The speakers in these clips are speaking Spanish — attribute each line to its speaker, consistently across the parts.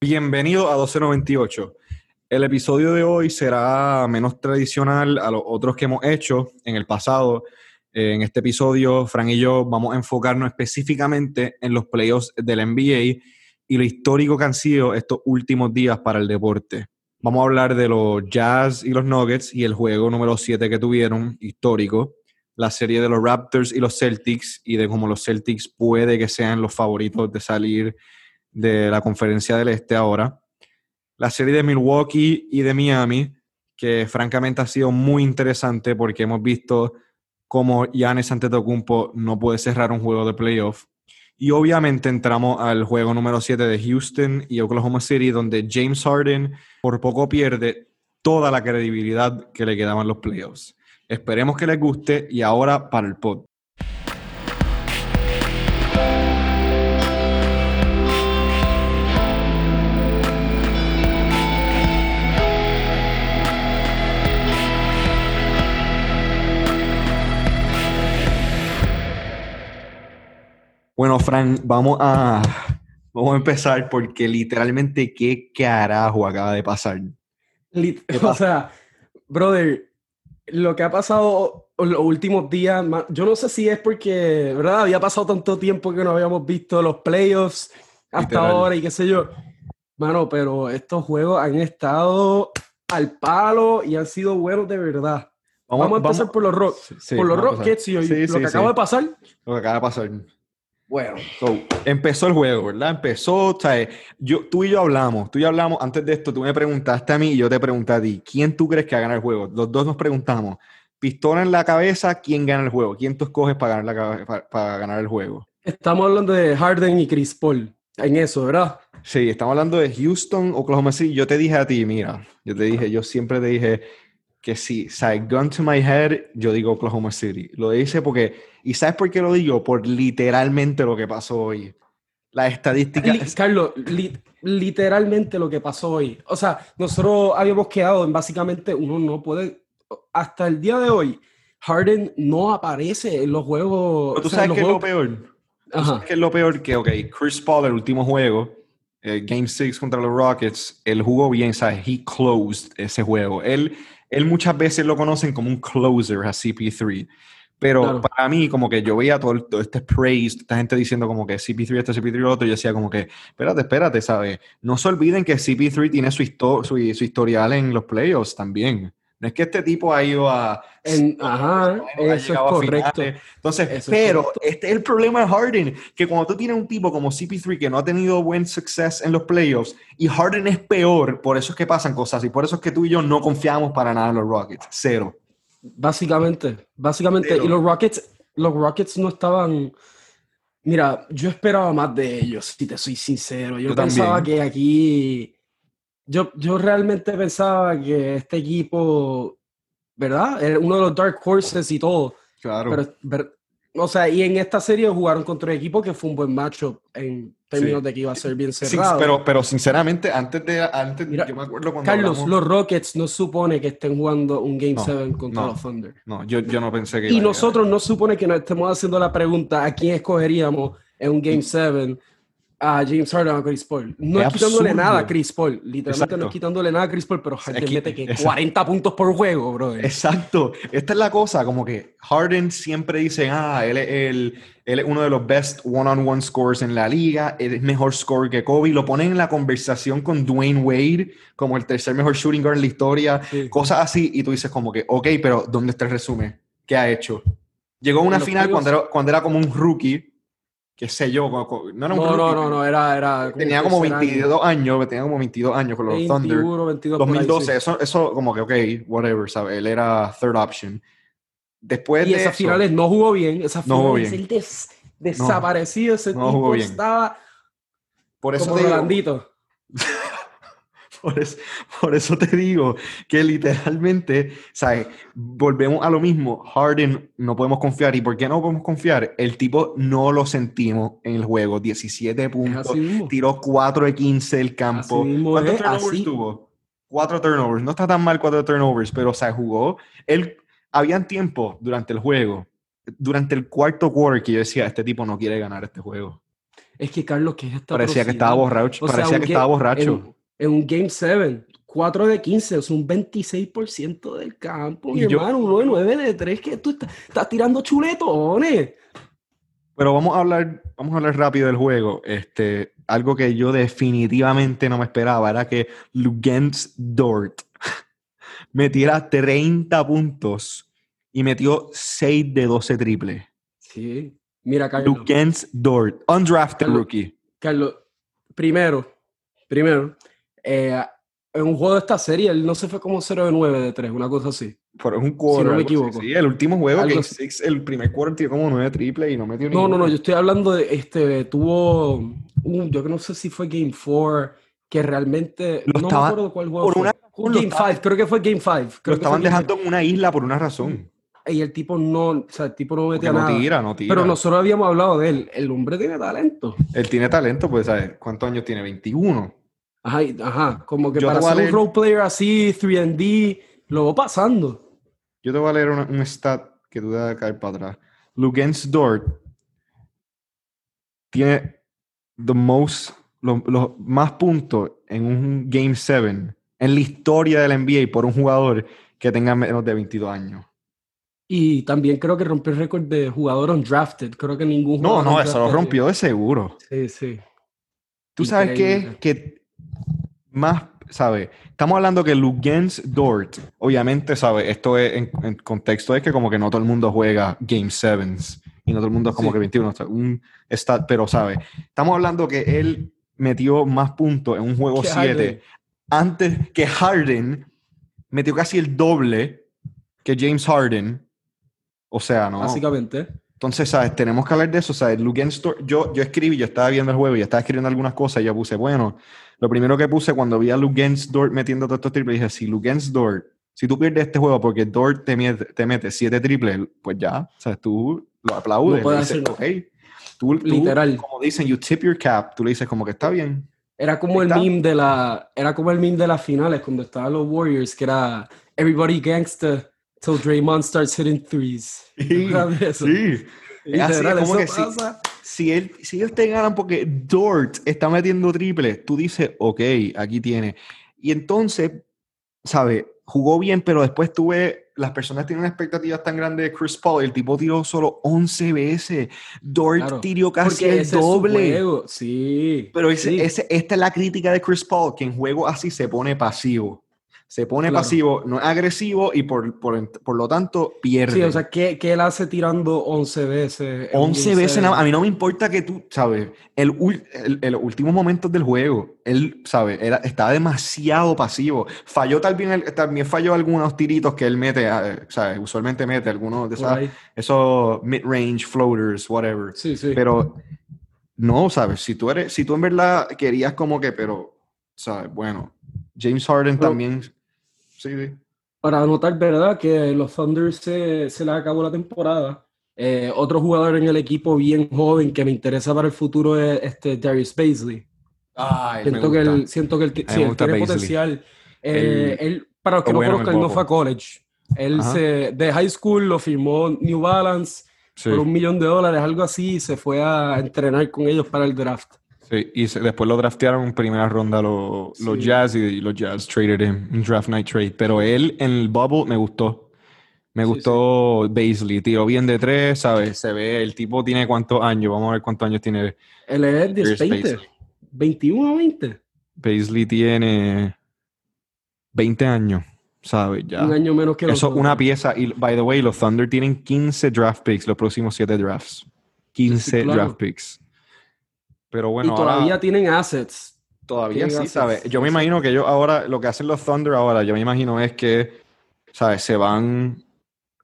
Speaker 1: Bienvenido a 1298. El episodio de hoy será menos tradicional a los otros que hemos hecho en el pasado. Eh, en este episodio, Fran y yo vamos a enfocarnos específicamente en los playoffs del NBA y lo histórico que han sido estos últimos días para el deporte. Vamos a hablar de los Jazz y los Nuggets y el juego número 7 que tuvieron, histórico, la serie de los Raptors y los Celtics y de cómo los Celtics puede que sean los favoritos de salir de la conferencia del Este ahora. La serie de Milwaukee y de Miami, que francamente ha sido muy interesante porque hemos visto cómo Giannis Antetokounmpo no puede cerrar un juego de playoff. Y obviamente entramos al juego número 7 de Houston y Oklahoma City, donde James Harden por poco pierde toda la credibilidad que le quedaba en los playoffs. Esperemos que les guste y ahora para el pod. Bueno, Fran, vamos a, vamos a empezar porque literalmente qué carajo acaba de pasar.
Speaker 2: o sea, brother, lo que ha pasado los últimos días, yo no sé si es porque, ¿verdad? Había pasado tanto tiempo que no habíamos visto los playoffs hasta ahora y qué sé yo. Mano, pero estos juegos han estado al palo y han sido buenos de verdad. Vamos, a empezar por los Rockets. por los Rockets y lo que acaba de pasar.
Speaker 1: Lo que acaba de pasar. Bueno, empezó el juego, ¿verdad? Empezó, o sea, yo, tú y yo hablamos, tú y yo hablamos, antes de esto tú me preguntaste a mí y yo te pregunté a ti, ¿quién tú crees que va a ganar el juego? Los dos nos preguntamos, pistola en la cabeza, ¿quién gana el juego? ¿Quién tú escoges para ganar, la, para, ganar el juego?
Speaker 2: Estamos hablando de Harden y Chris Paul, en eso, ¿verdad?
Speaker 1: Sí, estamos hablando de Houston, Oklahoma City. Yo te dije a ti, mira, yo te dije, yo siempre te dije, que sí, o sea, gun to my head, yo digo Oklahoma City. Lo dice porque, ¿y sabes por qué lo digo? Por literalmente lo que pasó hoy. La estadística.
Speaker 2: Carlos, literalmente lo que pasó hoy. O sea, nosotros habíamos quedado en básicamente, uno no puede, hasta el día de hoy, Harden no aparece en los juegos.
Speaker 1: Pero tú sabes qué es lo peor. ¿Tú sabes qué es lo peor? Que, ok, Chris Paul, el último juego, eh, Game 6 contra los Rockets, él jugó bien, ¿sabes? He closed ese juego. Él él muchas veces lo conocen como un closer a CP3. Pero para mí, como que yo veía todo, este praise, esta gente diciendo como que CP3 este, CP3 otro, y yo decía como que, espérate, espérate, ¿sabes? No se olviden que CP3 tiene su, su, historial en los playoffs también. No es que este tipo ha ido a.
Speaker 2: ajá, eso es correcto.
Speaker 1: Entonces, pero este es el problema de Harden, que cuando tú tienes un tipo como CP3 que no ha tenido buen success en los playoffs y Harden es peor, por eso es que pasan cosas y por eso es que tú y yo no confiamos para nada en los Rockets. Cero.
Speaker 2: Básicamente, básicamente. Y los Rockets, los Rockets no estaban. Mira, yo esperaba más de ellos, si te soy sincero. Yo, pensaba que aquí yo, yo realmente pensaba que este equipo, ¿verdad? Era uno de los Dark Horses y todo.
Speaker 1: Claro.
Speaker 2: Pero, o sea, y en esta serie jugaron contra un equipo que fue un buen macho en términos de que iba a ser bien cerrado.
Speaker 1: Sí, pero, pero sinceramente, antes de. Antes, yo me acuerdo cuando.
Speaker 2: Carlos, los Rockets no supone que estén jugando un Game 7 contra los Thunder.
Speaker 1: No, yo, yo no pensé que.
Speaker 2: Y nosotros no supone que nos estemos haciendo la pregunta a quién escogeríamos en un Game 7 a James Harden o a Chris Paul. No es, quitándole nada a Chris Paul. Literalmente no es quitándole nada a Chris Paul, pero Harden mete que 40 puntos por juego, bro.
Speaker 1: Exacto. Esta es la cosa, como que Harden siempre dice, ah, él es, el, él es uno de los best one-on-one scores en la liga, él es mejor score que Kobe. Lo ponen en la conversación con Dwayne Wade como el tercer mejor shooting guard en la historia, cosas así, y tú dices como que, ok, pero ¿dónde está el resumen? ¿Qué ha hecho? Llegó a una final cuando era, cuando era como un rookie qué sé yo, no,
Speaker 2: no, no, no, era, era
Speaker 1: tenía como 22 años, tenía como 22 años con los 21, Thunder. 22 2012, eso, eso como que, ok, whatever, ¿sabes? Él era third option. Después
Speaker 2: y
Speaker 1: de
Speaker 2: esas finales no jugó bien, esas finales no bien. él des, desaparecido, ese no tipo estaba
Speaker 1: Por eso
Speaker 2: como Rolandito.
Speaker 1: Por eso, te digo que literalmente, ¿sabes? Volvemos a lo mismo. Harden no podemos confiar. ¿Y por qué no podemos confiar? El tipo no lo sentimos en el juego. 17 puntos, tiró 4 de 15 del campo. ¿Cuántos turnovers tuvo? 4 turnovers. No está tan mal 4 turnovers, pero, o sea, jugó. Él, habían tiempo durante el juego, durante el cuarto quarter, que yo decía, este tipo no quiere ganar este juego.
Speaker 2: Es que Carlos, ¿qué es esta
Speaker 1: Parecía que estaba borracho. parecía que estaba borracho.
Speaker 2: En, un Game 7, 4 de 15, es un 26% del campo. Mi hermano, 1 de 9 de 3, que tú estás, tirando chuletones.
Speaker 1: Pero vamos a hablar, vamos a hablar rápido del juego. Este, algo que yo definitivamente no me esperaba era que Lugens Dort metiera 30 puntos y metió 6 de 12 triples.
Speaker 2: Sí. Mira, Carlos.
Speaker 1: Lugens Dort, undrafted rookie.
Speaker 2: Carlos, primero, primero, eh, en un juego de esta serie, él no se fue como 0 de 9 de 3, una cosa así.
Speaker 1: Pero es un quarter. Si no me equivoco. Sí, el último juego, Game 6, el primer quarter tiró como 9 triple y no metió
Speaker 2: No, no, no, yo estoy hablando de, este, tuvo, un, yo no sé si fue Game 4, que realmente, no me acuerdo cuál juego fue. Game 5, creo que fue Game 5.
Speaker 1: Lo estaban dejando en una isla por una razón
Speaker 2: y el tipo no, o sea, el tipo no metía
Speaker 1: no
Speaker 2: nada.
Speaker 1: Tira, no tira.
Speaker 2: Pero nosotros habíamos hablado de él. El hombre tiene talento.
Speaker 1: Él tiene talento, pues, ¿sabes? ¿Cuántos años tiene? 21.
Speaker 2: Ajá, ajá. Como que para ser un role player así, 3D, lo va pasando.
Speaker 1: Yo te voy a leer un stat que tú debes caer para atrás. Lugens Dort tiene the most, los más puntos en un Game 7 en la historia del NBA por un jugador que tenga menos de 22 años.
Speaker 2: Y también creo que rompió el récord de jugador undrafted. Creo que ningún
Speaker 1: No, no, eso lo rompió de seguro.
Speaker 2: Sí, sí.
Speaker 1: Tú sabes que, que más, ¿sabes? Estamos hablando que Lugens Dort, obviamente, ¿sabes? Esto es en, contexto es que como que no todo el mundo juega Game Sevens y no todo el mundo es como que 21, un stat, pero, ¿sabes? Estamos hablando que él metió más puntos en un juego 7 antes que Harden metió casi el doble que James Harden o sea, no.
Speaker 2: Básicamente.
Speaker 1: Entonces, ¿sabes? Tenemos que hablar de eso, ¿sabes? yo, yo escribí, yo estaba viendo el juego y estaba escribiendo algunas cosas y yo puse, bueno, lo primero que puse cuando vi a Dort metiendo todos estos triples, dije, si Dort, si tú pierdes este juego porque Dort te mete, te mete siete triples, pues ya, ¿sabes? Tú lo aplaudes.
Speaker 2: No dices,
Speaker 1: okay. tú, Literal. como dicen, you tip your cap, tú le dices como que está bien.
Speaker 2: Era como el meme de la, era como el meme de las finales cuando estaban los Warriors, que era everybody gangster Till Draymond starts hitting threes.
Speaker 1: Sí, sí. Es así, como que si, él, si ellos te ganan porque Dort está metiendo triple, tú dices, ok, aquí tiene. Y entonces, ¿sabes? Jugó bien, pero después tuve, las personas tienen expectativas tan grandes de Chris Paul, el tipo tiró solo 11 veces, Dort tiró casi el doble.
Speaker 2: Sí.
Speaker 1: Pero ese, esta es la crítica de Chris Paul, que en juego así se pone pasivo se pone pasivo, no es agresivo y por, por, lo tanto pierde.
Speaker 2: Sí, o sea, ¿qué, él hace tirando 11 veces?
Speaker 1: 11 veces, a mí no me importa que tú, ¿sabes? El, el, los últimos momentos del juego, él, ¿sabes? Era, estaba demasiado pasivo. Falló también, también falló algunos tiritos que él mete, ah, ¿sabes? Usualmente mete algunos de esos mid-range floaters, whatever.
Speaker 2: Sí, sí.
Speaker 1: Pero no, ¿sabes? Si tú, eres, si tú en verdad querías como que, pero, ¿sabes? Bueno, James Harden también Sí,
Speaker 2: Para anotar, ¿verdad? Que los Thunder se, se les acabó la temporada. Eh, otro jugador en el equipo bien joven que me interesa para el futuro es este Darius Baisley. siento, que él, siento que él, tiene potencial. Eh, él, para los que no conozcan, él no fue a college. Él se, de high school lo firmó New Balance por un millón de dólares, algo así, y se fue a entrenar con ellos para el draft.
Speaker 1: Sí, y después lo draftearon en primera ronda los, Jazz y, los Jazz traded en un draft night trade. Pero él en el bubble me gustó. Me gustó Baisley. Tiró bien de tres, ¿sabes? Se ve, el tipo tiene cuántos años. Vamos a ver cuántos años tiene.
Speaker 2: Él es 20. 21 o 20.
Speaker 1: Baisley tiene 20 años, ¿sabes? Ya.
Speaker 2: Un año menos que
Speaker 1: los Eso, una pieza. Y, by the way, los Thunder tienen 15 draft picks los próximos 7 drafts. 15 draft picks. Pero bueno,
Speaker 2: y todavía tienen assets.
Speaker 1: Todavía sí, ¿sabes? Yo me imagino que ellos ahora, lo que hacen los Thunder ahora, yo me imagino es que, ¿sabes? Se van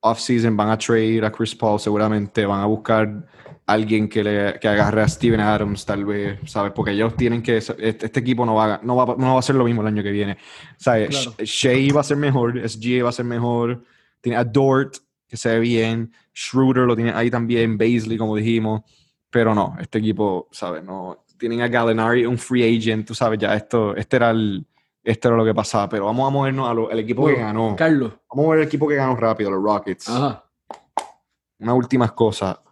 Speaker 1: off-season, van a trade a Chris Paul seguramente, van a buscar alguien que, le, que agarre a Steven Adams, tal vez, ¿sabes? Porque ellos tienen que. Este, este, equipo no va, no, va, no va a ser lo mismo el año que viene. ¿Sabes? Shea va a ser mejor, SGA va a ser mejor, tiene a Dort, que se ve bien, Schroeder lo tiene ahí también, Baisley, como dijimos. Pero no, este equipo, ¿sabes? No, tienen a Gallinari, un free agent, tú sabes, ya esto, este era el, esto era lo que pasaba. Pero vamos a movernos al equipo que ganó.
Speaker 2: Carlos.
Speaker 1: Vamos a ver el equipo que ganó rápido, los Rockets.
Speaker 2: Ajá.
Speaker 1: Una última cosa.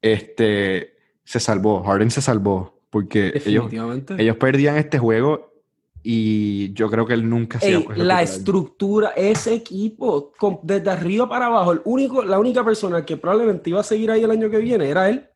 Speaker 1: Este, se salvó, Harden se salvó. Porque ellos, ellos perdían este juego y yo creo que él nunca
Speaker 2: se Ey, La estructura, ese equipo, desde arriba para abajo, el único, la única persona que probablemente iba a seguir ahí el año que viene era él.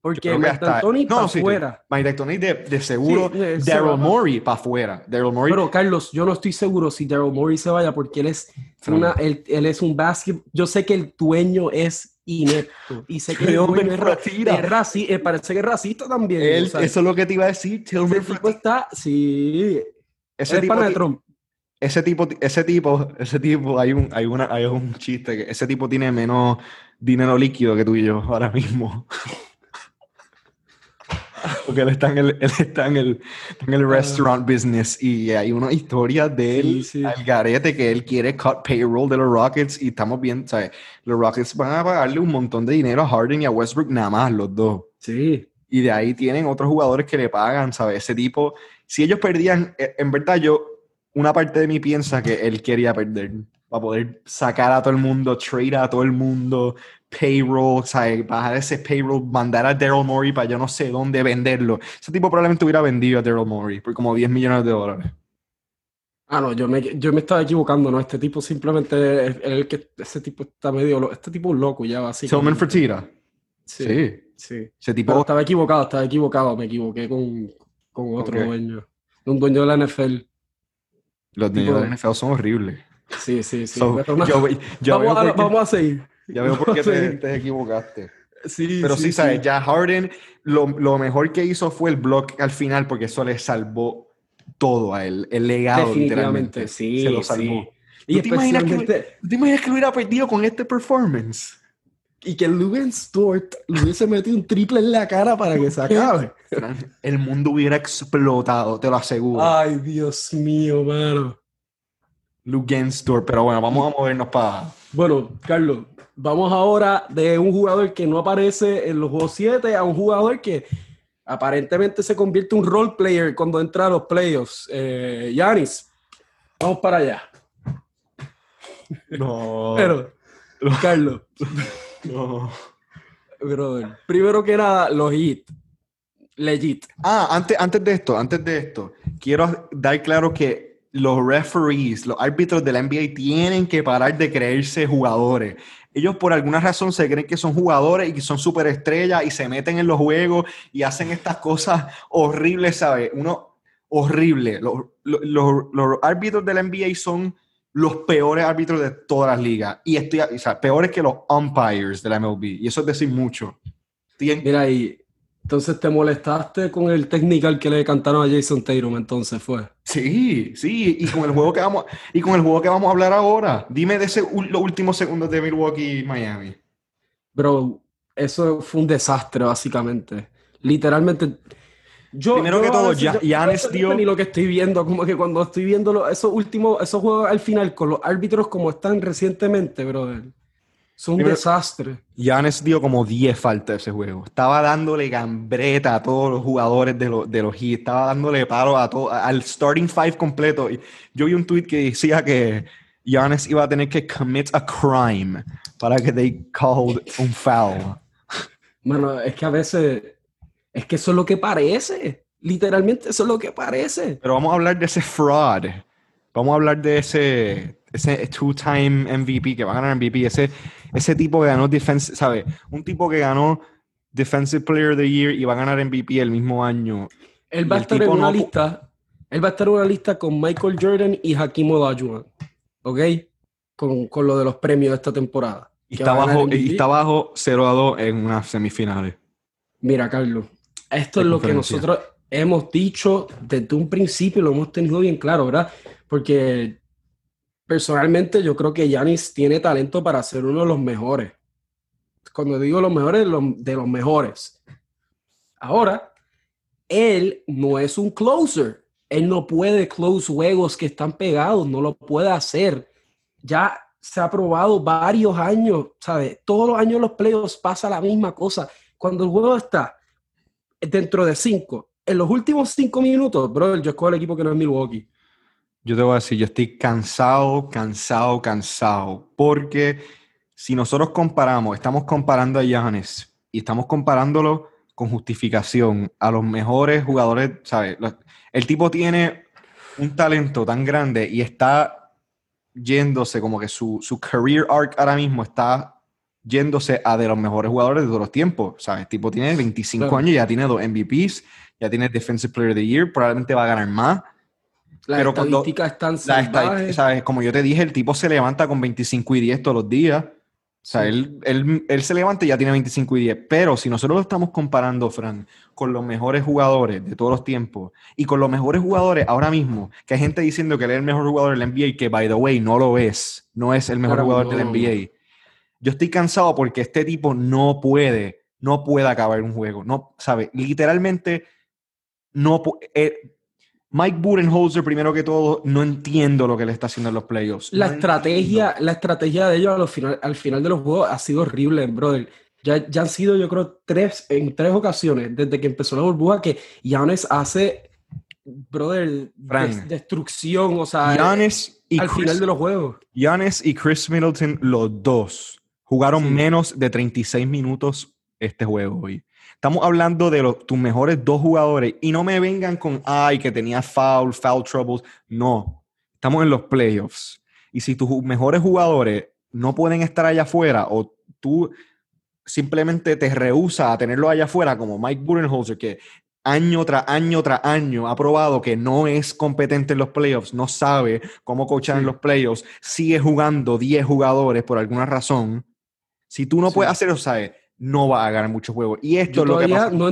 Speaker 2: Porque Mike Tony para afuera.
Speaker 1: Mike de, de, seguro. Daryl Morey para afuera. Daryl Morey.
Speaker 2: Pero Carlos, yo no estoy seguro si Daryl Morey se vaya porque él es, una, él, él es un básquet. Yo sé que el dueño es inepto. Y sé que el dueño es, racista. Eh, parece que es racista también.
Speaker 1: eso es lo que te iba a decir.
Speaker 2: Ese tipo está, sí. Ese tipo, de Trump.
Speaker 1: Ese tipo, ese tipo, ese tipo, hay un, hay una, hay un chiste que ese tipo tiene menos dinero líquido que tú y yo ahora mismo. Porque él está en el, él está en el, en el restaurant business y hay una historia de él al garete que él quiere cut payroll de los Rockets y estamos viendo, ¿sabes? Los Rockets van a pagarle un montón de dinero a Harden y a Westbrook nada más, los dos.
Speaker 2: Sí.
Speaker 1: Y de ahí tienen otros jugadores que le pagan, ¿sabes? Ese tipo, si ellos perdían, eh, en verdad yo, una parte de mí piensa que él quería perder para poder sacar a todo el mundo, trade a todo el mundo, payroll, ¿sabes? bajar ese payroll, mandar a Daryl Morey para yo no sé dónde venderlo. Ese tipo probablemente hubiera vendido a Daryl Morey por como 10 millones de dólares.
Speaker 2: Ah, no, yo me, yo me estaba equivocando, ¿no? Este tipo simplemente es el que ese tipo está medio este tipo es loco ya así.
Speaker 1: Tillman Fertitta.
Speaker 2: Sí. Sí. Ese tipo... estaba equivocado, estaba equivocado, me equivoqué con, con otro dueño. Un dueño de la NFL.
Speaker 1: Los dueños de la NFL son horribles.
Speaker 2: Sí, sí, sí. vamos, a, seguir.
Speaker 1: Ya veo por qué te, equivocaste. Sí, Pero sí, sabes, ya Harden lo, lo, mejor que hizo fue el block al final porque eso le salvó todo a él, el legado
Speaker 2: literalmente. Sí,
Speaker 1: se lo salvó. Y te, imaginas que, ¿Te imaginas que lo hubiera perdido con este performance?
Speaker 2: Y que Lugan Stewart le hubiese metido un triple en la cara para que se acabe.
Speaker 1: El mundo hubiera explotado, te lo aseguro.
Speaker 2: Ay, Dios mío, mano.
Speaker 1: Store, pero bueno, vamos a movernos para...
Speaker 2: Bueno, Carlos, vamos ahora de un jugador que no aparece en los juegos 7 a un jugador que aparentemente se convierte en un role player cuando entra a los playoffs. Eh, Yanis, vamos para allá.
Speaker 1: No.
Speaker 2: Pero, Carlos. No. Brother, primero que nada, los hits. Legit.
Speaker 1: Ah, antes, antes de esto, antes de esto, quiero dar claro que los referees, los árbitros de la NBA tienen que parar de creerse jugadores. Ellos por alguna razón se creen que son jugadores y que son superestrellas y se meten en los juegos y hacen estas cosas horribles, ¿sabes? Uno horrible. Los, árbitros de la NBA son los peores árbitros de todas las ligas. Y estoy, o sea, peores que los umpires de la MLB. Y eso es decir mucho.
Speaker 2: Mira, ahí entonces te molestaste con el technical que le cantaron a Jason Tatum, entonces fue.
Speaker 1: Sí, sí, y con el juego que vamos, y con el juego que vamos a hablar ahora. Dime de ese, los últimos segundos de Milwaukee y Miami.
Speaker 2: Bro, eso fue un desastre, básicamente. Literalmente. Yo,
Speaker 1: Primero que todo, ya, Giannis dio.
Speaker 2: Ni lo que estoy viendo, como que cuando estoy viendo esos últimos, esos juegos al final, con los árbitros como están recientemente, brother. Es un desastre.
Speaker 1: Giannis dio como 10 faltas ese juego. Estaba dándole gambreta a todos los jugadores de, los de los Heat. Estaba dándole paro a todo, al starting five completo. Yo vi un tweet que decía que Giannis iba a tener que commit a crime para que they called un foul.
Speaker 2: Bueno, es que a veces es que eso es lo que parece. Literalmente eso es lo que parece.
Speaker 1: Pero vamos a hablar de ese fraud. Vamos a hablar de ese ese two-time MVP que va a ganar MVP, ese, ese tipo que ganó defense, ¿sabes? Un tipo que ganó Defensive Player of the Year y va a ganar MVP el mismo año.
Speaker 2: Él va a estar en una lista. Él va a estar en una lista con Michael Jordan y Hakim Olajuwon, ¿ok? Con, con, lo de los premios de esta temporada.
Speaker 1: Y está, bajo, y está bajo 0 a 2 en unas semifinales.
Speaker 2: Mira, Carlos, esto es lo que nosotros hemos dicho desde un principio, lo hemos tenido bien claro, ¿verdad? Porque personalmente yo creo que Yanis tiene talento para ser uno de los mejores. Cuando digo los mejores, de los mejores. Ahora, él no es un closer. Él no puede close juegos que están pegados, no lo puede hacer. Ya se ha probado varios años, ¿sabes? Todos los años los playoffs pasa la misma cosa. Cuando el juego está dentro de cinco, en los últimos cinco minutos, bro, yo escojo el equipo que no es Milwaukee
Speaker 1: yo te voy a decir, yo estoy cansado, cansado, cansado, porque si nosotros comparamos, estamos comparando a Giannis y estamos comparándolo con justificación a los mejores jugadores, ¿sabes? El tipo tiene un talento tan grande y está yéndose, como que su, su career arc ahora mismo está yéndose a de los mejores jugadores de todos los tiempos. ¿Sabes? El tipo tiene 25 años, ya tiene dos MVPs, ya tiene Defensive Player of the Year, probablemente va a ganar más.
Speaker 2: Las pero estadísticas están
Speaker 1: ¿sabes? Como yo te dije, el tipo se levanta con 25 y 10 todos los días. O sea, él, él, él, se levanta y ya tiene 25 y 10. Pero si nosotros lo estamos comparando, Fran, con los mejores jugadores de todos los tiempos y con los mejores jugadores ahora mismo, que hay gente diciendo que él es el mejor jugador del NBA y que, by the way, no lo es. No es el mejor jugador del NBA. Yo estoy cansado porque este tipo no puede, no puede acabar un juego. No, ¿sabe? Literalmente, no eh, Mike Budenholzer, primero que todo, no entiendo lo que le está haciendo en los playoffs.
Speaker 2: La, estrategia, la estrategia de ellos al final, al final de los juegos ha sido horrible, brother. Ya, ya han sido, yo creo, tres, en tres ocasiones desde que empezó la burbuja que Giannis hace, brother, destrucción, o sea,
Speaker 1: Giannis y
Speaker 2: al final de los juegos.
Speaker 1: Giannis y Chris Middleton, los dos, jugaron menos de 36 minutos este juego hoy. Estamos hablando de los, tus mejores dos jugadores y no me vengan con, ay, que tenía foul, foul troubles. No, estamos en los playoffs. Y si tus mejores jugadores no pueden estar allá afuera o tú simplemente te rehusas a tenerlo allá afuera, como Mike Budenholzer, que año tras año tras año ha probado que no es competente en los playoffs, no sabe cómo coachar en los playoffs, sigue jugando 10 jugadores por alguna razón. Si tú no puedes hacer eso, ¿sabes? No va a ganar muchos juegos. Y esto es lo que pasa.
Speaker 2: No,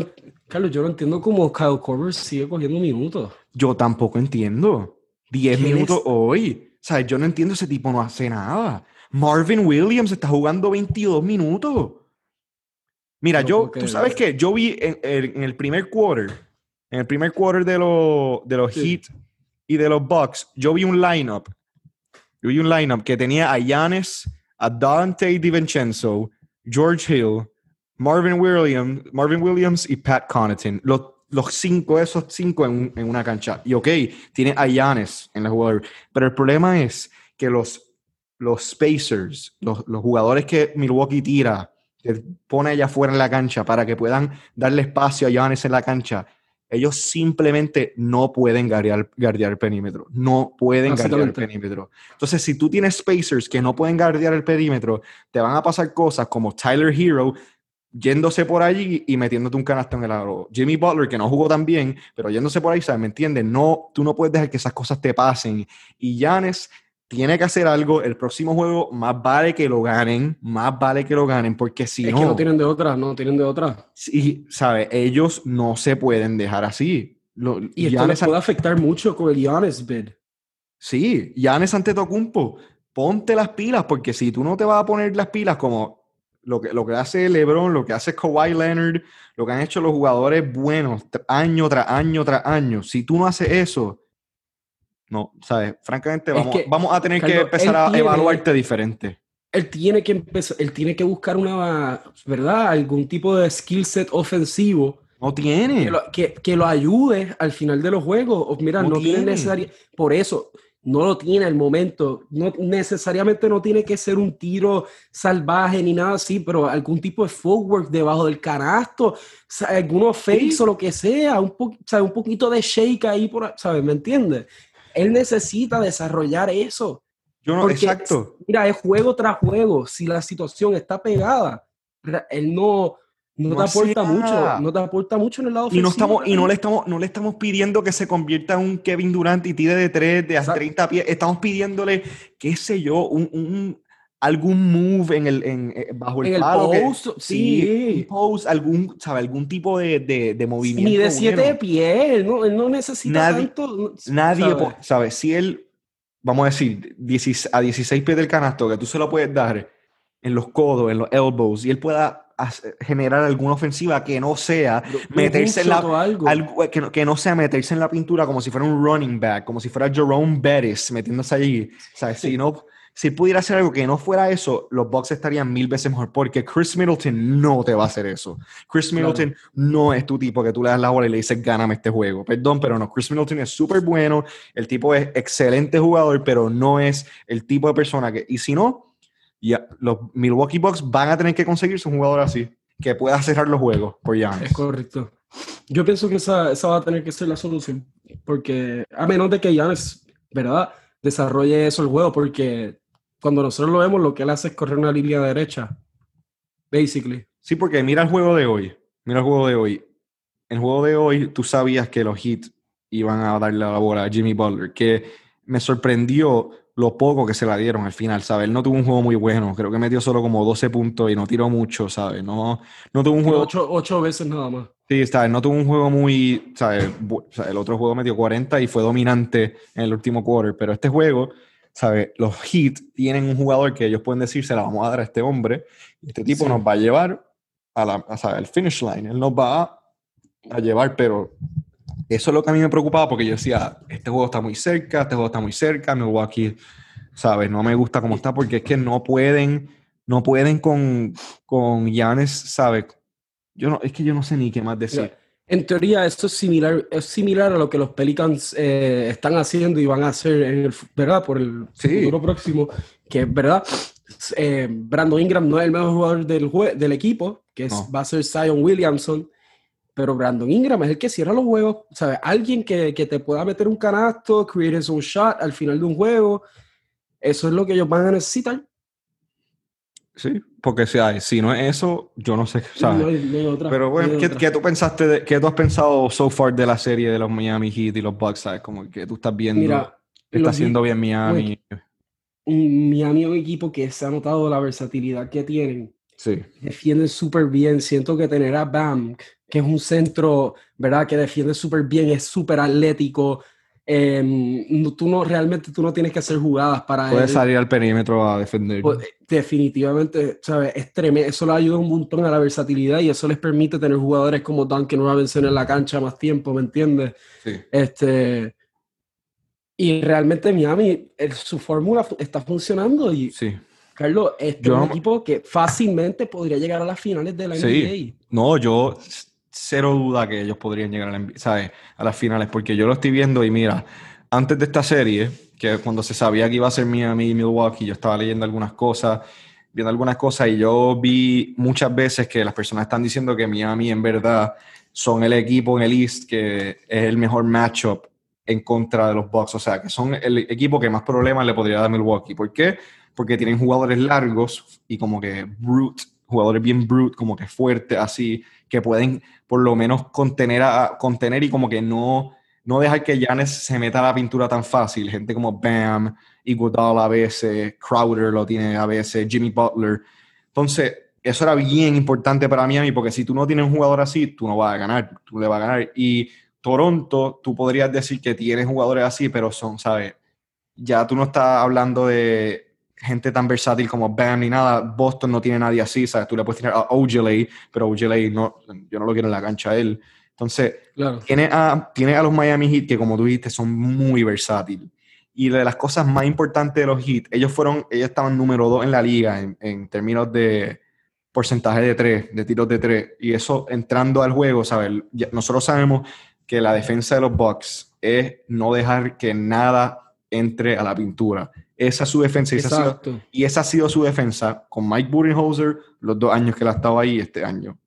Speaker 2: Carlos, yo no entiendo cómo Kyle Korver sigue cogiendo minutos.
Speaker 1: Yo tampoco entiendo. 10 minutos hoy. O sea, yo no entiendo ese tipo, no hace nada. Marvin Williams está jugando 22 minutos. Mira, yo, tú sabes que yo vi en, el primer quarter, en el primer quarter de, de los Heat y de los Bucks, yo vi un lineup. Yo vi un lineup que tenía a Giannis, a Dante DiVincenzo, George Hill, Marvin Williams, Marvin Williams y Pat Connaughton. Los, los cinco, esos cinco en, en, una cancha. Y ok, tiene a Giannis en la jugador. Pero el problema es que los, los spacers, los, los jugadores que Milwaukee tira, que pone allá afuera en la cancha para que puedan darle espacio a Giannis en la cancha, ellos simplemente no pueden guardiar, el perímetro. No pueden guardiar el perímetro. Entonces, si tú tienes spacers que no pueden guardiar el perímetro, te van a pasar cosas como Tyler Hero yéndose por allí y metiéndote un canasto en el aro. Jimmy Butler, que no jugó tan bien, pero yéndose por ahí, ¿sabes? ¿Me entiendes? No, tú no puedes dejar que esas cosas te pasen. Y Giannis tiene que hacer algo. El próximo juego, más vale que lo ganen, más vale que lo ganen, porque si
Speaker 2: no.
Speaker 1: Es
Speaker 2: que no tienen de otra, no tienen de otra.
Speaker 1: Sí, ¿sabes? Ellos no se pueden dejar así.
Speaker 2: y esto les puede afectar mucho con el Giannis bid.
Speaker 1: Sí, Giannis Antetokounmpo, ponte las pilas, porque si tú no te vas a poner las pilas como lo que, lo que hace LeBron, lo que hace Kawhi Leonard, lo que han hecho los jugadores buenos año tras año tras año, si tú no haces eso, no, ¿sabes? Francamente, vamos, vamos a tener que empezar a evaluarte diferente.
Speaker 2: Él tiene que empezar, él tiene que buscar una, ¿verdad? Algún tipo de skill set ofensivo.
Speaker 1: No tiene.
Speaker 2: Que lo, que, lo ayude al final de los juegos. Mira, no, tiene, necesario. Por eso, no lo tiene al momento. No necesariamente no tiene que ser un tiro salvaje ni nada así, pero algún tipo de footwork debajo del canasto, algunos fakes o lo que sea, un, po un poquito de shake ahí, por, ¿sabes? ¿Me entiendes? Él necesita desarrollar eso.
Speaker 1: Yo no, exacto.
Speaker 2: Mira, es juego tras juego. Si la situación está pegada, él no, no, te aporta mucho, no te aporta mucho en el lado
Speaker 1: ofensivo. Y no estamos, y no le estamos, no le estamos pidiendo que se convierta en un Kevin Durant y tire de tres de a 30 pies. Estamos pidiéndole, qué sé yo, un, algún move en el, en, eh, bajo el,
Speaker 2: en post, sí.
Speaker 1: Un post, algún, ¿sabe? algún tipo de, de, movimiento.
Speaker 2: Ni de siete pies, no, él no necesita tanto.
Speaker 1: Nadie, ¿sabes? Si él, vamos a decir, a 16 pies del canasto, que tú se lo puedes dar en los codos, en los elbows, y él pueda generar alguna ofensiva que no sea meterse en la que, no, que, no, sea meterse en la pintura como si fuera un running back, como si fuera Jerome Bettis metiéndose allí. ¿sabes? Si no si pudiera hacer algo que no fuera eso, los Bucks estarían mil veces mejor porque Chris Middleton no te va a hacer eso. Chris Middleton no es tu tipo que tú le das la bola y le dices, gáname este juego. Perdón, pero no. Chris Middleton es súper bueno, el tipo es excelente jugador, pero no es el tipo de persona que... Y si no, y los Milwaukee Bucks van a tener que conseguirse un jugador así. que pueda cerrar los juegos por Giannis.
Speaker 2: Es correcto. Yo pienso que esa, esa va a tener que ser la solución, porque a menos de que Giannis, ¿verdad? Desarrolle eso el juego, porque cuando nosotros lo vemos, lo que él hace es correr una línea derecha, basically.
Speaker 1: Sí, porque mira el juego de hoy. Mira el juego de hoy. El juego de hoy, tú sabías que los Heat iban a darle la bola a Jimmy Butler, que me sorprendió lo poco que se la dieron al final, ¿sabes? Él no tuvo un juego muy bueno, creo que metió solo como 12 puntos y no tiró mucho, ¿sabes? No, no tuvo un juego...
Speaker 2: Ocho, ocho veces nada más.
Speaker 1: Sí, está, no tuvo un juego muy, ¿sabes? el otro juego metió 40 y fue dominante en el último quarter, pero este juego, ¿sabes? Los Heat tienen un jugador que ellos pueden decir, se la vamos a dar a este hombre, y este tipo nos va a llevar a la, al finish line, él nos va a, a llevar, pero eso es lo que a mí me preocupaba porque yo decía, este juego está muy cerca, este juego está muy cerca, Milwaukee, ¿sabes? No me gusta cómo está porque es que no pueden, no pueden con, con Giannis, ¿sabes? Yo no, es que yo no sé ni qué más decir.
Speaker 2: en teoría, esto es similar, es similar a lo que los Pelicans eh, están haciendo y van a hacer, en el, ¿verdad? Por el futuro próximo, que es verdad. Eh, Brandon Ingram no es el mejor jugador del, del equipo, que es, va a ser Zion Williamson pero Brandon Ingram es el que cierra los juegos, ¿sabes? Alguien que, que te pueda meter un canasto, create un shot al final de un juego, eso es lo que ellos van a necesitar.
Speaker 1: Sí, porque si, hay, si no es eso, yo no sé, ¿sabes? pero bueno, ¿qué, ¿qué, tú pensaste, de, qué tú has pensado so far de la serie de los Miami Heat y los Bucks, ¿sabes? Como que tú estás viendo, Mira, está haciendo bien Miami.
Speaker 2: Miami es un equipo que se ha notado la versatilidad que tienen.
Speaker 1: Sí.
Speaker 2: Defienden súper bien. Siento que tener a Bam, que es un centro, ¿verdad? Que defiende súper bien, es súper atlético. Em, tú no, realmente tú no tienes que hacer jugadas para
Speaker 1: Puedes salir al perímetro a defender.
Speaker 2: Pues, definitivamente, ¿sabes? Es tremendo. Eso le ayuda un montón a la versatilidad y eso les permite tener jugadores como Duncan Robinson en la cancha más tiempo, ¿me entiendes?
Speaker 1: Sí.
Speaker 2: Este, y realmente Miami, su fórmula está funcionando y...
Speaker 1: Sí.
Speaker 2: Carlos, este es un equipo que fácilmente podría llegar a las finales de la
Speaker 1: sí. No, yo cero duda que ellos podrían llegar a, la, a las finales, porque yo lo estoy viendo y mira, antes de esta serie, que cuando se sabía que iba a ser Miami y Milwaukee, yo estaba leyendo algunas cosas, viendo algunas cosas y yo vi muchas veces que las personas están diciendo que Miami en verdad son el equipo en el East que es el mejor matchup en contra de los Bucks, o sea, que son el equipo que más problemas le podría dar a Milwaukee. ¿Por qué? Porque tienen jugadores largos y como que brute, jugadores bien brute, como que fuertes así, que pueden por lo menos contener, a, contener y como que no, no dejar que Giannis se meta a la pintura tan fácil. Gente como Bam, Iguodala a veces, Crowder lo tiene a veces, Jimmy Butler. Entonces, eso era bien importante para Miami porque si tú no tienes un jugador así, tú no vas a ganar, tú le vas a ganar. Y Toronto, tú podrías decir que tienes jugadores así, pero son, ¿sabes? Ya tú no estás hablando de gente tan versátil como Bam ni nada. Boston no tiene nadie así, ¿sabes? Tú le puedes tirar a OJLA, pero OJLA no, yo no lo quiero en la cancha a él. Entonces, tiene, a, tiene a los Miami Heat que, como tú dijiste, son muy versátiles. Y de las cosas más importantes de los Heat, ellos fueron, ellos estaban número dos en la liga en, en términos de porcentaje de tres, de tiros de tres. Y eso entrando al juego, ¿sabes? nosotros sabemos que la defensa de los Bucks es no dejar que nada entre a la pintura. Esa es su defensa. Y esa, ha sido, y esa ha sido su defensa con Mike Budenholzer los dos años que él ha estado ahí este año.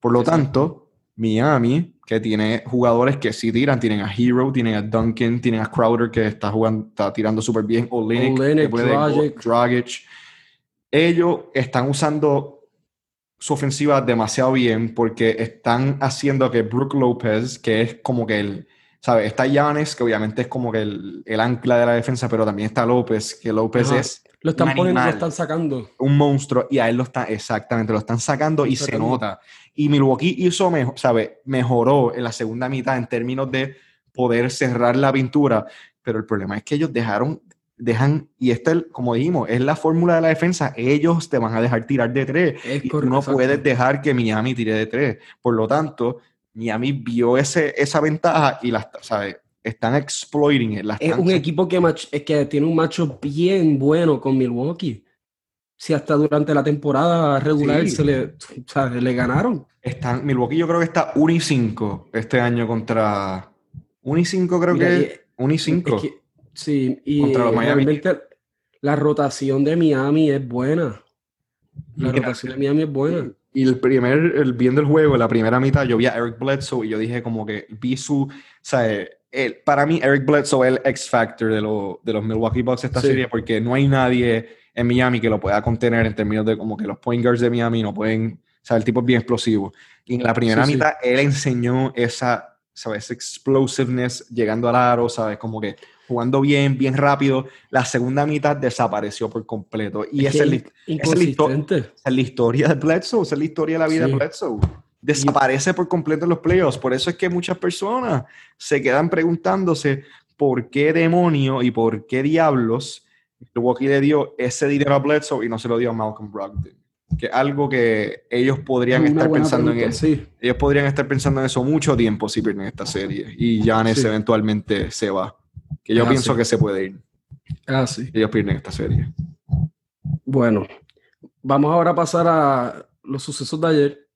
Speaker 1: Por lo tanto, Miami, que tiene jugadores que sí tiran, tienen a Hero, tienen a Duncan, tienen a Crowder que está jugando, está tirando súper bien, o Olenek Dragic. Ellos están usando su ofensiva demasiado bien porque están haciendo que Brook Lopez, que es como que el, ¿sabes? Está Yanes, que obviamente es como que el, el, ancla de la defensa, pero también está López, que López es.
Speaker 2: Lo están poniendo, lo están sacando.
Speaker 1: Un monstruo, y a él lo está, exactamente, lo están sacando y se nota. Y Milwaukee hizo, mejor, ¿sabes? Mejoró en la segunda mitad en términos de poder cerrar la pintura, pero el problema es que ellos dejaron dejan, y esta, como dijimos, es la fórmula de la defensa, ellos te van a dejar tirar de tres. y tú no puedes dejar que Miami tire de tres. Por lo tanto, Miami vio ese, esa ventaja y la, ¿sabes? están exploiting.
Speaker 2: es un equipo que, que tiene un macho bien bueno con Milwaukee. Si hasta durante la temporada regular se le, le ganaron.
Speaker 1: Están, Milwaukee yo creo que está 1 y 5 este año contra... 1 y 5 creo que... 1 y 5.
Speaker 2: Sí, y realmente la rotación de Miami es buena. La rotación de Miami es buena.
Speaker 1: Y el primer, el, viendo el juego, la primera mitad, yo vi a Eric Bledsoe y yo dije como que vi su, o sea, el, para mí Eric Bledsoe es el X Factor de, de los Milwaukee Bucks esta serie porque no hay nadie en Miami que lo pueda contener en términos de como que los point guards de Miami no pueden, o sea, el tipo es bien explosivo. Y en la primera mitad él enseñó esa, ¿sabes? Explosiveness llegando al aro, ¿sabes? Como que jugando bien, bien rápido. La segunda mitad desapareció por completo. Y es, es, el, es, la historia de Bledsoe, es la historia de la vida de Bledsoe. Desaparece por completo en los playoffs. Por eso es que muchas personas se quedan preguntándose por qué demonio y por qué diablos Milwaukee le dio ese dinero a Bledsoe y no se lo dio a Malcolm Brogdon. Que algo que ellos podrían estar pensando en eso. Ellos podrían estar pensando en eso mucho tiempo si pierden esta serie. Y Giannis eventualmente se va. Que yo ah, pienso que se puede ir.
Speaker 2: Ah, sí.
Speaker 1: Ellos pierden esta serie.
Speaker 2: Bueno, vamos ahora a pasar a los sucesos de ayer.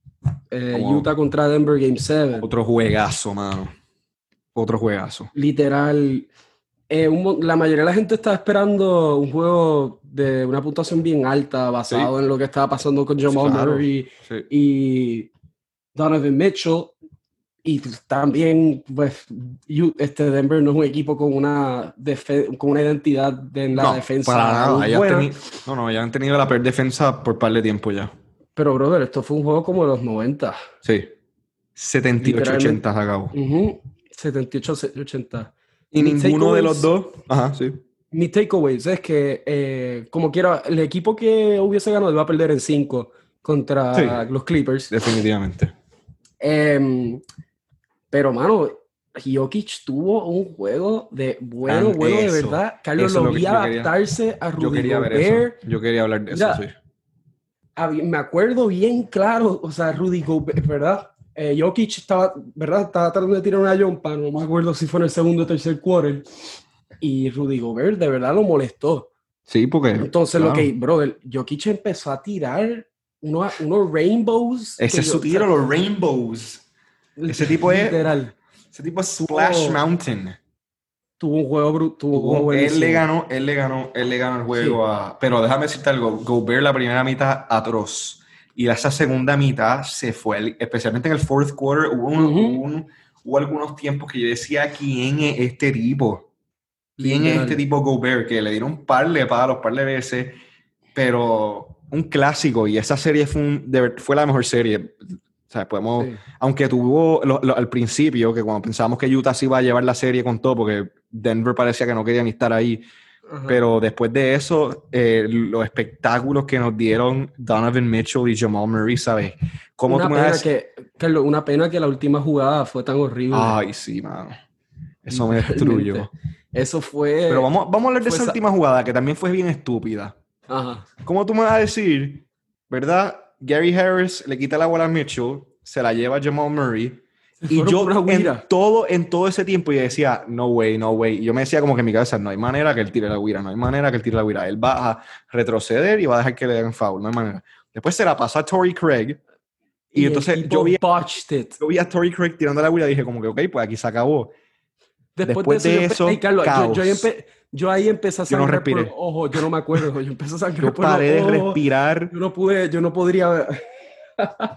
Speaker 2: Eh, Utah contra Denver Game 7.
Speaker 1: Otro juegazo, mano. Otro juegazo.
Speaker 2: Literal. Eh, la mayoría de la gente estaba esperando un juego de una puntuación bien alta, basado en lo que estaba pasando con Jamal Murray y Donovan Mitchell. Y también, pues, este Denver no es un equipo con una, con una identidad en la defensa.
Speaker 1: Para nada. no, no, ya han tenido la peor defensa por par de tiempo ya.
Speaker 2: Pero, brother, esto fue un juego como de los 90.
Speaker 1: Sí. 78-80 acabó.
Speaker 2: 78-80.
Speaker 1: Y ninguno de los dos. Ajá, sí.
Speaker 2: Mi takeaways es que, eh, como quiera, el equipo que hubiese ganado va a perder en 5 contra los Clippers.
Speaker 1: Definitivamente.
Speaker 2: Eh, pero, mano, Jokic tuvo un juego de bueno, bueno, de verdad. Carlos lo vi adaptarse a Rudy yo quería Gobert. Ver.
Speaker 1: Yo quería hablar de eso, sí.
Speaker 2: Me acuerdo bien claro, o sea, Rudy Gobert, ¿verdad? Eh, Jokic estaba, ¿verdad? Estaba tratando de tirar una jumpa, no me acuerdo si fue en el segundo o tercer quarter. Y Rudy Gobert de verdad lo molestó.
Speaker 1: Sí, porque.
Speaker 2: Entonces, lo que, brother, Jokic empezó a tirar unos, unos rainbows.
Speaker 1: Ese es su tiro, los rainbows. Ese tipo es. Literal. Ese tipo es Splash Mountain.
Speaker 2: Tuvo un juego bruto.
Speaker 1: Él le ganó, él le ganó, él le ganó el juego a. Pero déjame decirte algo. Gobert la primera mitad atroz. Y esa segunda mitad se fue, especialmente en el fourth quarter, hubo, hubo, algunos tiempos que yo decía, ¿quién es este tipo? ¿Quién es este tipo Gobert? Que le dieron un par de palos, par de veces, pero un clásico. Y esa serie fue, fue la mejor serie. O sea, podemos, aunque tuvo al principio, que cuando pensábamos que Utah sí iba a llevar la serie con todo, porque Denver parecía que no quería ni estar ahí, pero después de eso, eh, los espectáculos que nos dieron Donovan Mitchell y Jamal Murray, ¿sabes?
Speaker 2: ¿Cómo una, pena que, una pena que la última jugada fue tan horrible.
Speaker 1: Ay, sí, mano. Eso me destruyó.
Speaker 2: Eso fue...
Speaker 1: Pero vamos, vamos a hablar de esa última jugada, que también fue bien estúpida.
Speaker 2: Ajá.
Speaker 1: ¿Cómo tú me vas a decir, verdad? Gary Harris le quita la bola a Mitchell, se la lleva a Jamal Murray. Y yo en todo, en todo ese tiempo yo decía, no way, no way. Y yo me decía como que en mi cabeza, no hay manera que él tire la guira, no hay manera que él tire la guira. Él va a retroceder y va a dejar que le den foul, no hay manera. Después se la pasa a Tory Craig. Y, entonces yo vi, yo vi, a Tory Craig tirando la guira y dije como que, ok, pues aquí se acabó.
Speaker 2: Después, de eso, yo, ahí empecé a sangrar yo no por ojo, yo no me acuerdo, yo empecé a sangrar
Speaker 1: yo paré de respirar.
Speaker 2: Yo no pude, yo no podría...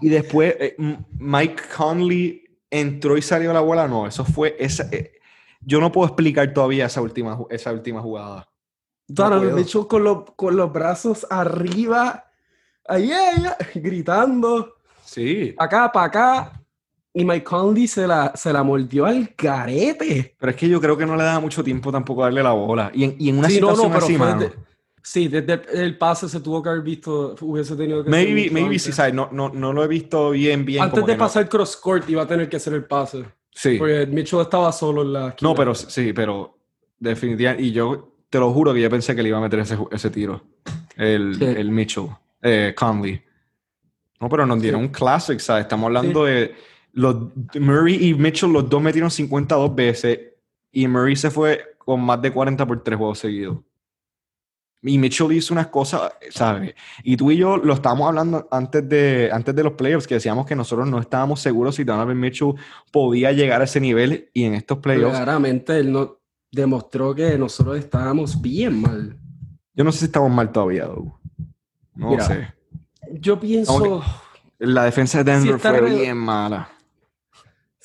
Speaker 1: y después eh, Mike Conley entró y salió la bola, no, eso fue... Esa, eh, yo no puedo explicar todavía esa última, esa última jugada.
Speaker 2: No de hecho, con, con los brazos arriba, ahí, gritando.
Speaker 1: Sí.
Speaker 2: Acá, para acá. Y Mike Conley se la, se la mordió al carete.
Speaker 1: Pero es que yo creo que no le da mucho tiempo tampoco darle la bola. Y en, y en una situación así,
Speaker 2: Sí, desde el pase se tuvo que haber visto, hubiese tenido que
Speaker 1: Maybe, maybe sí, ¿sabes? No, no, no lo he visto bien, bien.
Speaker 2: Antes de pasar el cross court iba a tener que hacer el pase.
Speaker 1: Sí.
Speaker 2: Porque Mitchell estaba solo en la
Speaker 1: No, pero sí, pero definitivamente, y yo te lo juro que yo pensé que le iba a meter ese, ese tiro, el, el Mitchell, eh, Conley. No, pero nos dieron un classic, ¿sabes? Estamos hablando de los Murray y Mitchell, los dos metieron 52 veces y Murray se fue con más de 40 por tres juegos seguidos. Y Mitchell hizo unas cosas, ¿sabes? Y tú y yo lo estábamos hablando antes de, antes de los playoffs, que decíamos que nosotros no estábamos seguros si Donovan Mitchell podía llegar a ese nivel y en estos playoffs.
Speaker 2: Claramente él no demostró que nosotros estábamos bien mal.
Speaker 1: Yo no sé si estamos mal todavía, No sé.
Speaker 2: Yo pienso.
Speaker 1: La defensa de Denver fue bien mala.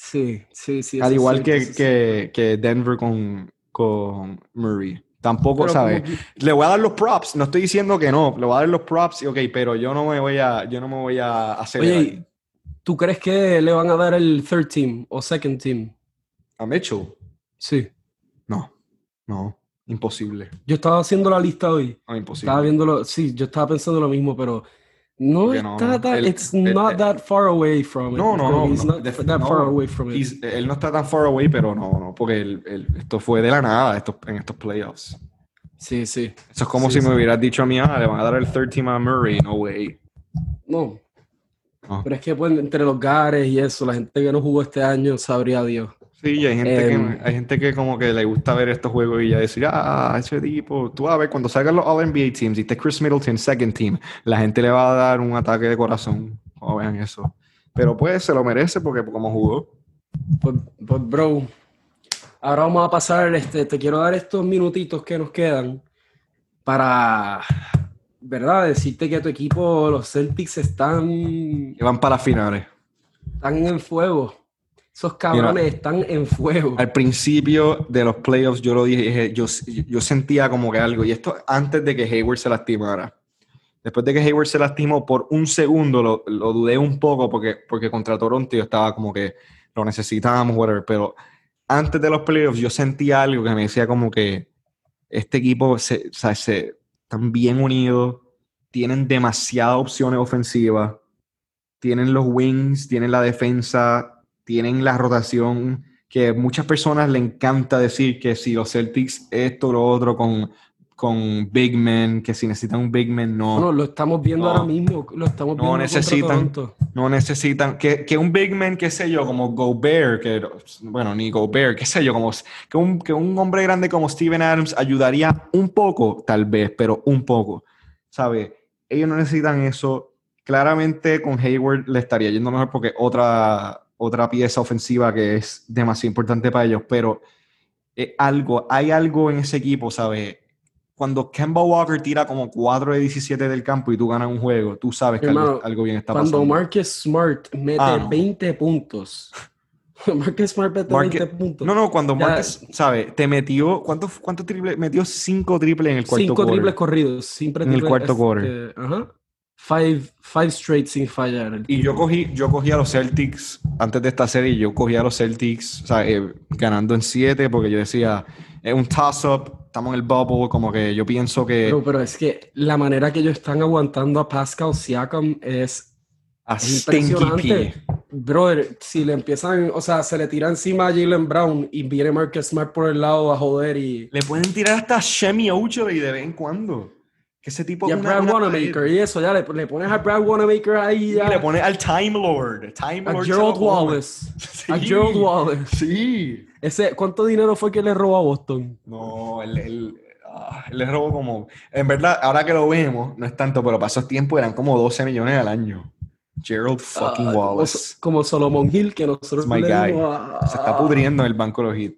Speaker 2: Sí, sí, sí.
Speaker 1: Al igual que, que, que, Denver con, con Murray. Tampoco, ¿sabes? Le voy a dar los props, no estoy diciendo que no, le voy a dar los props, ok, pero yo no me voy a, yo no me voy a hacer.
Speaker 2: Oye, ¿tú crees que le van a dar el third team o second team?
Speaker 1: ¿A Mitchell?
Speaker 2: Sí.
Speaker 1: No, no, imposible.
Speaker 2: Yo estaba haciendo la lista hoy.
Speaker 1: No, imposible.
Speaker 2: Estaba viéndolo, sí, yo estaba pensando lo mismo, pero no está tan, it's not that far away from it.
Speaker 1: No, no, no.
Speaker 2: He's not that far away from it.
Speaker 1: Él no está tan far away, pero no, no, porque esto fue de la nada estos, en estos playoffs.
Speaker 2: Sí, sí.
Speaker 1: Eso es como si me hubieras dicho a mí, ah, le van a dar el third team a Murray. No way.
Speaker 2: No. Pero es que pues, entre los gares y eso, la gente que no jugó este año sabría Dios.
Speaker 1: Sí, hay gente, que, em, hay gente que como que le gusta ver estos juegos y ya decir, ah, ese tipo, tú a ver, cuando salgan los All-NBA teams y esté Chris Middleton second team, la gente le va a dar un ataque de corazón vean eso. Pero pues se lo merece porque como jugó.
Speaker 2: Pues, pues, bro, ahora vamos a pasar, este, te quiero dar estos minutitos que nos quedan para, ¿verdad? Decirte que tu equipo, los Celtics, están...
Speaker 1: Que van para finales.
Speaker 2: Están en el fuego. Esos cabrones están en fuego.
Speaker 1: Al principio de los playoffs yo lo dije, yo, yo sentía como que algo, y esto antes de que Hayward se lastimara. Después de que Hayward se lastimó, por un segundo lo, lo dudé un poco porque, porque contra Toronto yo estaba como que lo necesitábamos, whatever, pero antes de los playoffs yo sentía algo que me decía como que este equipo se, se, están bien unidos, tienen demasiadas opciones ofensivas, tienen los wings, tienen la defensa, tienen la rotación que muchas personas le encanta decir que si los Celtics esto o lo otro con, con Big Men, que si necesitan un Big Man, no.
Speaker 2: No, lo estamos viendo ahora mismo, lo estamos viendo
Speaker 1: no necesitan, No necesitan, que, que, un Big Man, qué sé yo, como Gobert, que, bueno, ni Gobert, qué sé yo, como que un, que un hombre grande como Steven Adams ayudaría un poco, tal vez, pero un poco, ¿sabe? Ellos no necesitan eso. Claramente con Hayward le estaría yendo mejor porque otra otra pieza ofensiva que es demasiado importante para ellos, pero eh, algo, hay algo en ese equipo, ¿sabes? Cuando Kemba Walker tira como 4 de 17 del campo y tú ganas un juego, tú sabes que algo, bien está
Speaker 2: pasando. Cuando Marcus Smart mete 20 ah, puntos. Marcus Smart mete 20 puntos.
Speaker 1: No, no, cuando Marcus, ¿sabes? Te metió, ¿cuántos cuánto triples? Metió 5 triples en el cuarto 5
Speaker 2: triples corridos, siempre
Speaker 1: En el cuarto quarter.
Speaker 2: Este, ajá. Five, five straight sin fallar.
Speaker 1: Y yo cogí, yo cogí a los Celtics antes de esta serie, yo cogí a los Celtics o sea, eh, ganando en siete porque yo decía, es un toss-up, estamos en el bubble, como que yo pienso que...
Speaker 2: Pero, pero es que la manera que ellos están aguantando a Pascal Siakam es, es impresionante. Brother, si le empiezan, o sea, se le tira encima a Jalen Brown y viene Marcus Smart por el lado a joder y...
Speaker 1: Le pueden tirar hasta Shemi Ochoa de vez en cuando. Que ese tipo
Speaker 2: y a Brad Wanamaker y eso, ya le, le, pones a Brad Wanamaker ahí ya.
Speaker 1: Y le pones al Time Lord. Time
Speaker 2: a Gerald Wallace. A Gerald Wallace.
Speaker 1: Sí.
Speaker 2: Ese, ¿Cuánto dinero fue que le robó a Boston?
Speaker 1: No, él, él, ah, le robó como... En verdad, ahora que lo vemos, no es tanto, pero pasó tiempo, eran como 12 millones al año. Gerald fucking ah, Wallace.
Speaker 2: Como, Solomon Hill, que nosotros
Speaker 1: my guy. Se está pudriendo en el banco de los hits.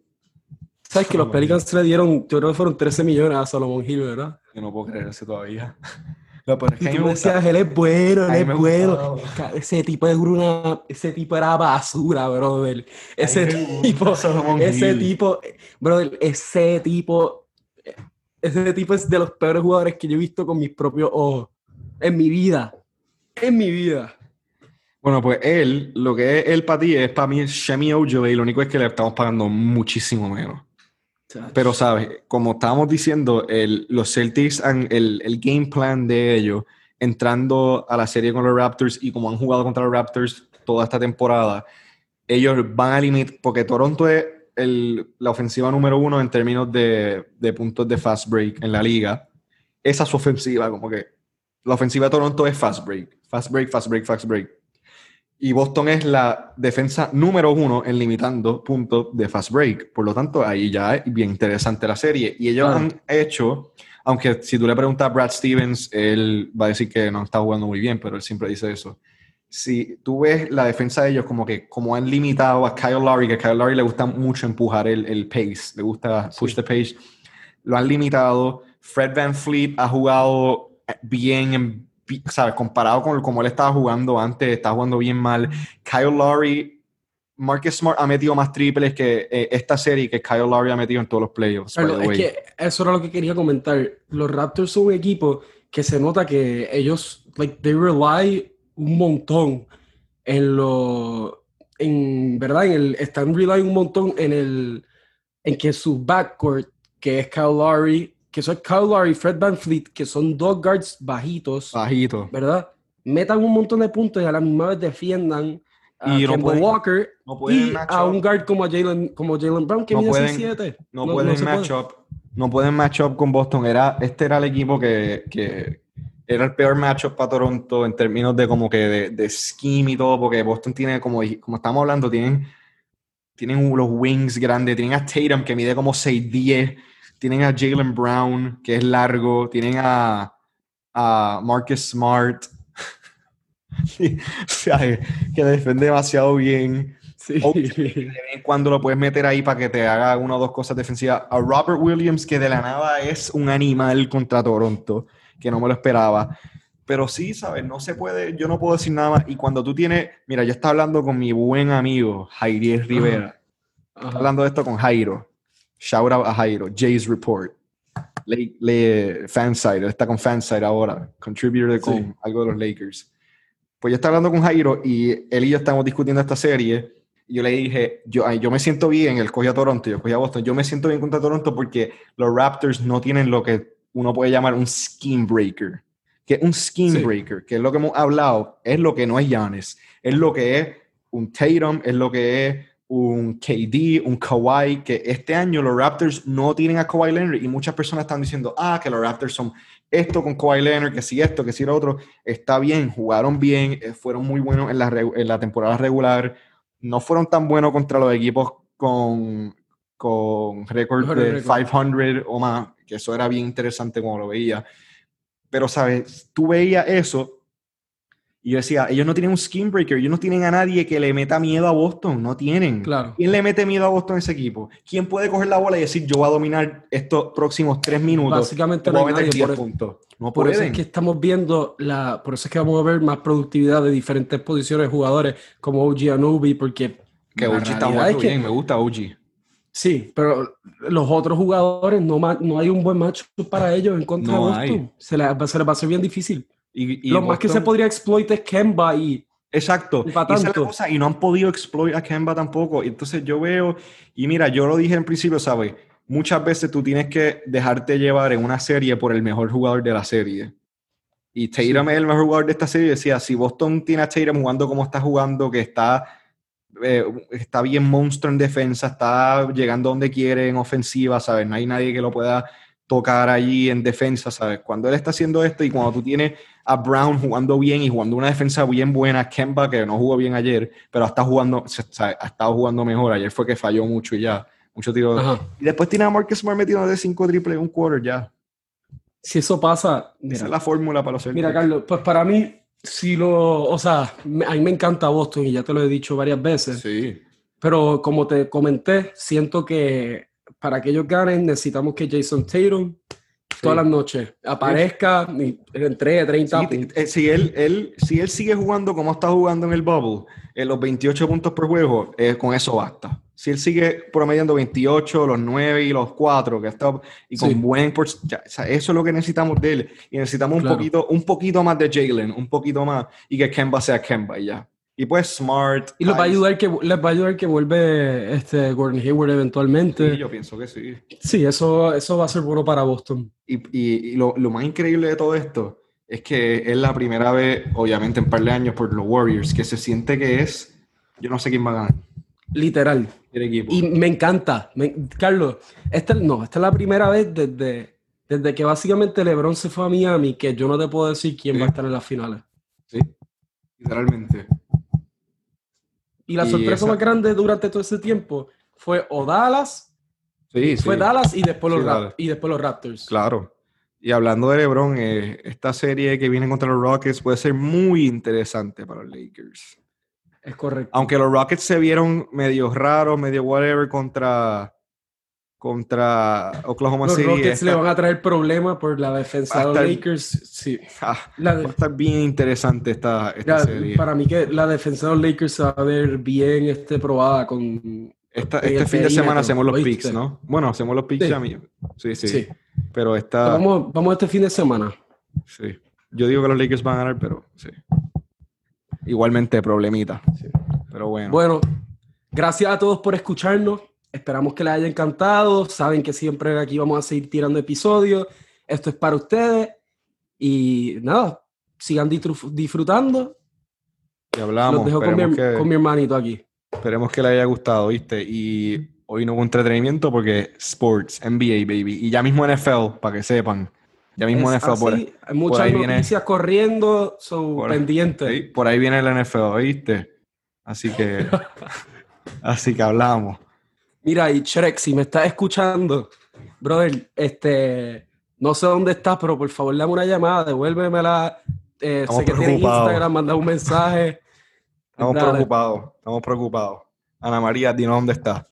Speaker 2: ¿Sabes que los Pelicans le dieron, yo creo que fueron 13 millones a Solomon Hill, ¿verdad?
Speaker 1: Yo no puedo creer eso todavía.
Speaker 2: No, pero es que y tú decías, él es bueno, él es bueno. Ese tipo es una, ese tipo era basura, brother. Ese tipo, ese tipo, brother, ese tipo, ese tipo es de los peores jugadores que yo he visto con mis propios ojos. En mi vida. En mi vida.
Speaker 1: Bueno, pues él, lo que es él para ti es para mí Shemi Ojo y lo único es que le estamos pagando muchísimo menos. Pero, ¿sabes? Como estábamos diciendo, el, los Celtics, el, el, game plan de ellos, entrando a la serie con los Raptors y como han jugado contra los Raptors toda esta temporada, ellos van a limitar, porque Toronto es el, la ofensiva número uno en términos de, de, puntos de fast break en la liga. Esa es su ofensiva, como que la ofensiva de Toronto es fast break, fast break, fast break, fast break. Y Boston es la defensa número uno en limitando puntos de fast break. Por lo tanto, ahí ya es bien interesante la serie. Y ellos han hecho, aunque si tú le preguntas a Brad Stevens, él va a decir que no está jugando muy bien, pero él siempre dice eso. Si tú ves la defensa de ellos como que como han limitado a Kyle Lowry, que a Kyle Lowry le gusta mucho empujar el, el pace, le gusta push the pace, lo han limitado. Fred Van Fleet ha jugado bien en ¿sabes? Comparado con como él estaba jugando antes, está jugando bien mal. Kyle Lowry, Marcus Smart ha metido más triples que eh, esta serie que Kyle Lowry ha metido en todos los playoffs.
Speaker 2: es que eso era lo que quería comentar. Los Raptors son un equipo que se nota que ellos, like, they rely un montón en lo, en verdad, en el, están relying un montón en el, en que su backcourt, que es Kyle Lowry, que son Lowry y Fred Van Fleet, que son dos guards bajitos,
Speaker 1: bajitos,
Speaker 2: ¿verdad? Metan un montón de puntos y a la misma vez defiendan a y Walker y a un guard como Jalen como Jalen Brown que
Speaker 1: no
Speaker 2: mide
Speaker 1: pueden, 7 no, pueden match up. No pueden match up con Boston. Era este era el equipo que, que era el peor matchup para Toronto en términos de como que de, de scheme y todo, porque Boston tiene, como, como estamos hablando, tienen, tienen los wings grandes, tienen a Tatum que mide como 6'10, tienen a Jalen Brown que es largo, tienen a, a Marcus Smart, que defiende demasiado bien. Sí. cuando lo puedes meter ahí para que te haga una o dos cosas defensivas. A Robert Williams, que de la nada es un animal contra Toronto que no me lo esperaba. Pero sí, ¿sabes? No se puede, yo no puedo decir nada más. Y cuando tú tienes, mira, yo estaba hablando con mi buen amigo Jairier Rivera. hablando de esto con Jairo. Shout out a Jairo. Jay's Report. Le, le, fanside, está con fanside ahora. Contributor de con algo de los Lakers. Pues yo estaba hablando con Jairo y él y yo estamos discutiendo esta serie. Y yo le dije, yo, yo me siento bien, él cogió a Toronto, yo cogí a Boston. Yo me siento bien contra Toronto porque los Raptors no tienen lo que uno puede llamar un scheme breaker. Que un scheme breaker, que es lo que hemos hablado, es lo que no es Giannis, es lo que es un Tatum, es lo que es un KD, un Kawhi, que este año los Raptors no tienen a Kawhi Leonard y muchas personas están diciendo, ah, que los Raptors son esto con Kawhi Leonard, que si esto, que si lo otro, está bien, jugaron bien, eh, fueron muy buenos en la, en la temporada regular, no fueron tan buenos contra los equipos con, con récord de 500 o más, que eso era bien interesante como lo veía. Pero, ¿sabes? Tú veías eso y yo decía, ellos no tienen un skin breaker, ellos no tienen a nadie que le meta miedo a Boston, no tienen.
Speaker 2: Claro.
Speaker 1: ¿Quién le mete miedo a Boston ese equipo? ¿Quién puede coger la bola y decir, yo voy a dominar estos próximos tres minutos?
Speaker 2: Básicamente no hay nadie, por, puntos. No por eso es que estamos viendo, la, por eso es que vamos a ver más productividad de diferentes posiciones de jugadores como OG Anubi, porque...
Speaker 1: Que OG está muy bien, me gusta OG.
Speaker 2: Sí, pero los otros jugadores no, no hay un buen match para ellos en contra de Boston. Se les, se les va a hacer bien difícil. Y, Lo más que se podría exploit es Kemba y.
Speaker 1: Exacto. Y, y no han podido exploit a Kemba tampoco. Entonces yo veo, y mira, yo lo dije en principio, ¿sabes? Muchas veces tú tienes que dejarte llevar en una serie por el mejor jugador de la serie. Y Tatum es el mejor jugador de esta serie. Decía, si Boston tiene a Tatum jugando como está jugando, que está eh, está bien monstruo en defensa, está llegando donde quiere en ofensiva, ¿sabes? No hay nadie que lo pueda tocar allí en defensa, ¿sabes? Cuando él está haciendo esto y cuando tú tienes a Brown jugando bien y jugando una defensa bien buena, Kemba, que no jugó bien ayer, pero está jugando, ha estado jugando mejor. Ayer fue que falló mucho y ya, mucho tiro. Y después tiene a Marcus Smart metido de 5 triples en un quarter ya.
Speaker 2: Si eso pasa,
Speaker 1: esa es la fórmula para los
Speaker 2: Mira, Carlos, pues para mí si lo, o sea, a mí me encanta Boston y ya te lo he dicho varias veces.
Speaker 1: Sí.
Speaker 2: Pero como te comenté, siento que para que ellos ganen necesitamos que Jason Tatum todas las noches. Aparezca y entregue 30
Speaker 1: eh, Si él, él, si él sigue jugando como está jugando en el bubble, en los 28 puntos por juego, eh, con eso basta. Si él sigue promediando 28, los 9 y los 4, que está, y con buen eso es lo que necesitamos de él. Y necesitamos un, poquito, un poquito más de Jalen, un poquito más, y que Kemba sea Kemba y ya. Y pues Smart.
Speaker 2: Y les va a ayudar que, les va a ayudar que vuelve este Gordon Hayward eventualmente.
Speaker 1: Sí, yo pienso que sí.
Speaker 2: Sí, eso, eso va a ser bueno para Boston.
Speaker 1: Y, y, lo, lo, más increíble de todo esto es que es la primera vez, obviamente en par de años, por los Warriors, que se siente que es. Yo no sé quién va a ganar.
Speaker 2: Literal. Y me encanta. Carlos, esta, no, esta es la primera vez desde, desde que básicamente LeBron se fue a Miami que yo no te puedo decir quién va a estar en las finales.
Speaker 1: Sí, literalmente.
Speaker 2: Y la sorpresa más grande durante todo ese tiempo fue o Dallas,
Speaker 1: sí,
Speaker 2: fue Dallas y después, los y después los Raptors.
Speaker 1: Claro. Y hablando de LeBron, eh, esta serie que viene contra los Rockets puede ser muy interesante para los Lakers.
Speaker 2: Es correcto.
Speaker 1: Aunque los Rockets se vieron medio raros, medio whatever contra, contra Oklahoma City.
Speaker 2: Los Rockets le van a traer problemas por la defensa de los Lakers. Sí.
Speaker 1: Ah, va a estar bien interesante esta, esta serie.
Speaker 2: Para mí que la defensa de los Lakers se va a ver bien este, probada con...
Speaker 1: este fin de semana hacemos los picks, ¿no? Bueno, hacemos los picks sí. Sí, sí, sí. Pero esta...
Speaker 2: Vamos, vamos este fin de semana.
Speaker 1: Sí. Yo digo que los Lakers van a ganar, pero sí. Igualmente problemita. Sí. Pero bueno.
Speaker 2: Bueno, gracias a todos por escucharnos. Esperamos que les haya encantado. Saben que siempre aquí vamos a seguir tirando episodios. Esto es para ustedes. Y nada, sigan disfrutando.
Speaker 1: Y hablamos.
Speaker 2: Los dejo con mi, con mi, hermanito aquí.
Speaker 1: Esperemos que les haya gustado, ¿viste? Y hoy no hubo entretenimiento porque sports, NBA, baby. Y ya mismo NFL, para que sepan. Ya mismo NFL por,
Speaker 2: Hay muchas noticias corriendo, son pendientes.
Speaker 1: por ahí viene el NFL, ¿viste? Así que, así que hablamos.
Speaker 2: Mira, y Shrek, si me estás escuchando, brother, este, no sé dónde estás, pero por favor dame una llamada, devuélvemela. Eh, sé que tienes Instagram, manda un mensaje.
Speaker 1: Estamos preocupados, estamos preocupados. Ana María, dinos dónde estás.